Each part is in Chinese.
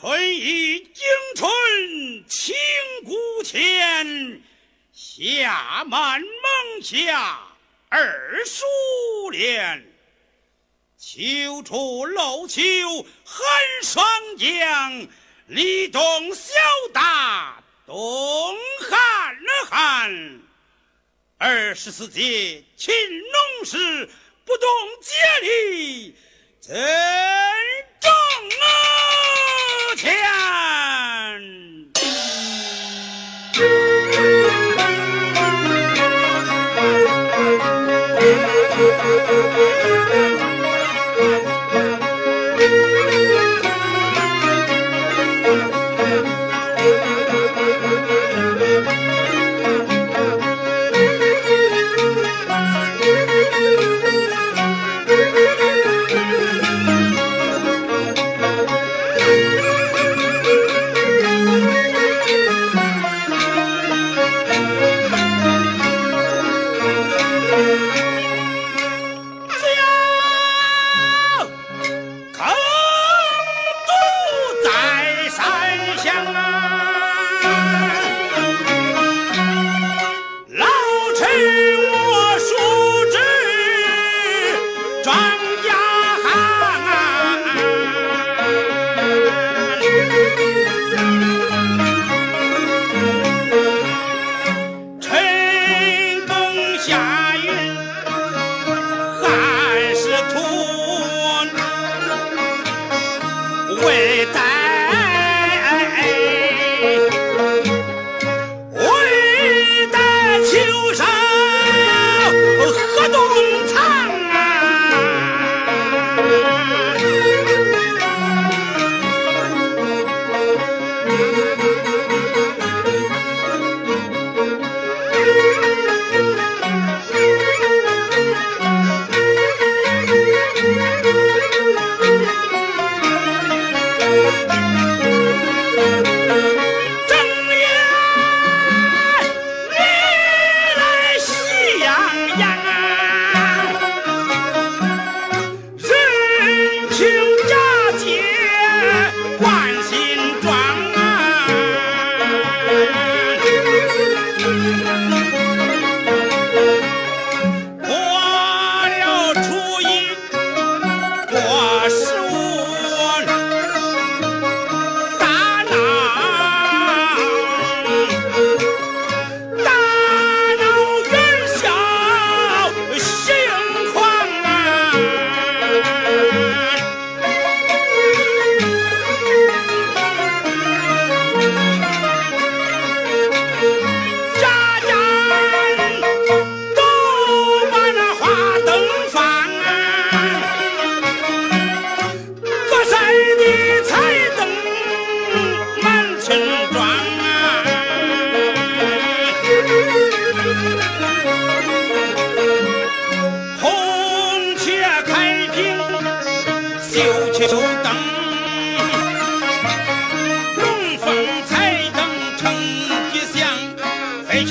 春雨惊春清谷前，夏满蒙下二叔连。秋处露秋寒霜降，立冬小大冬寒寒。二十四节勤农时，不懂节礼怎挣钱？声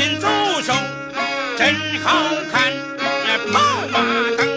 人助手，真好看，跑马灯。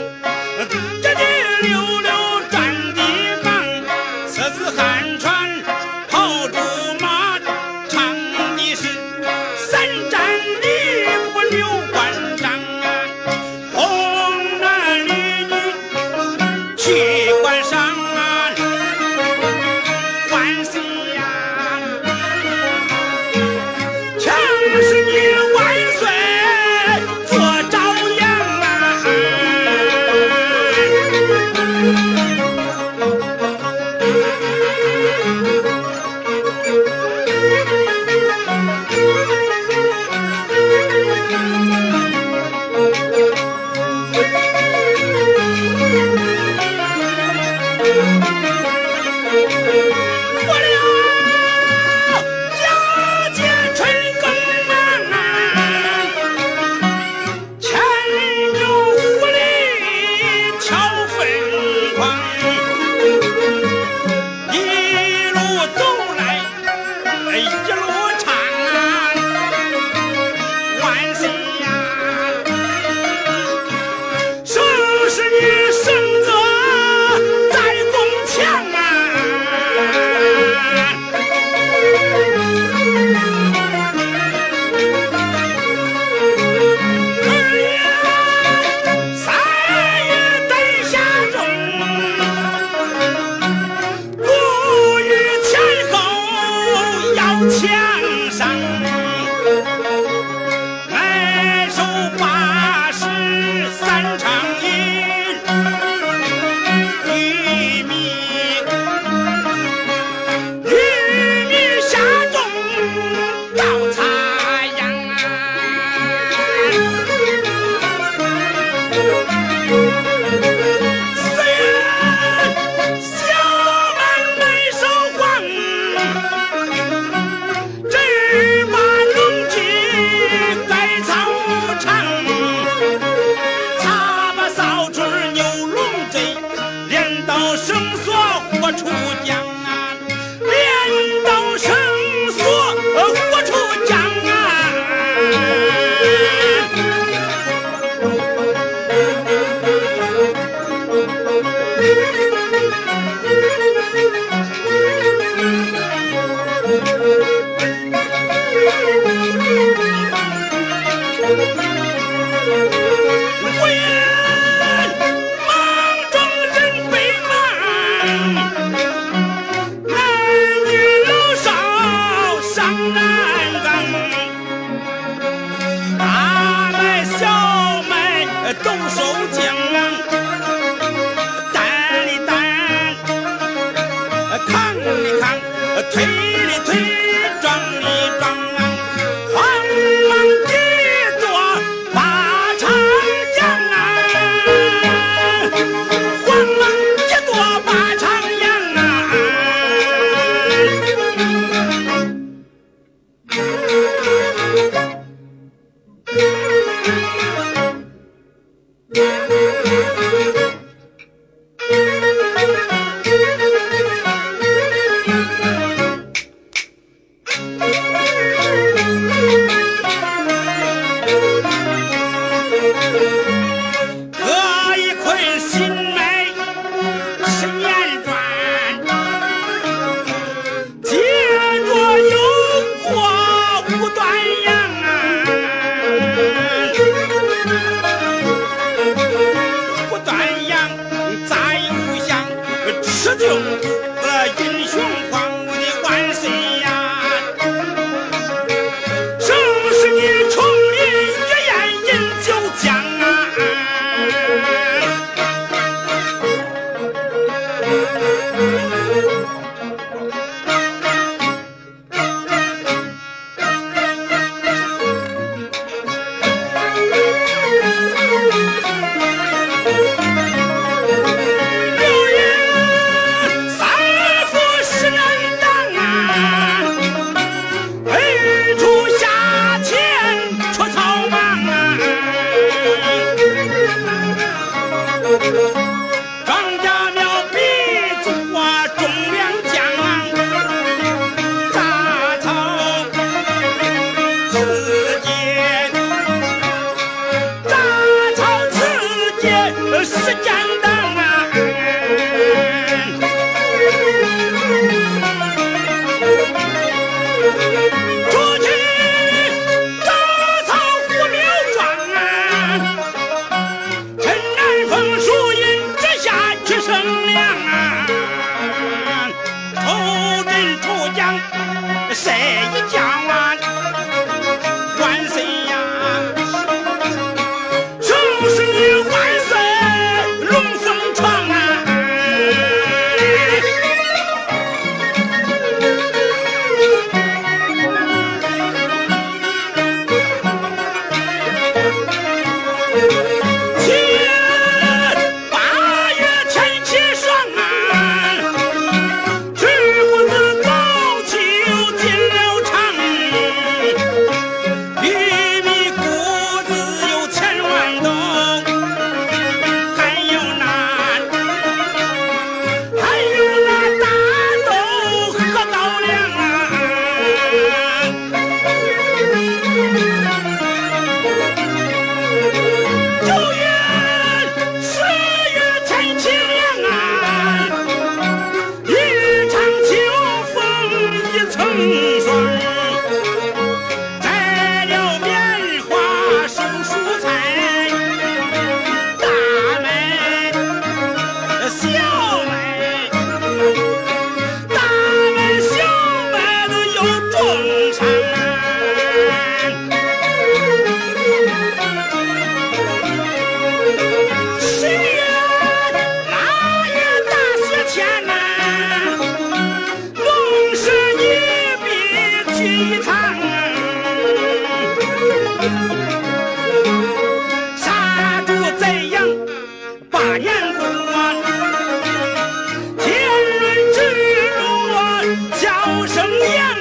扬一世。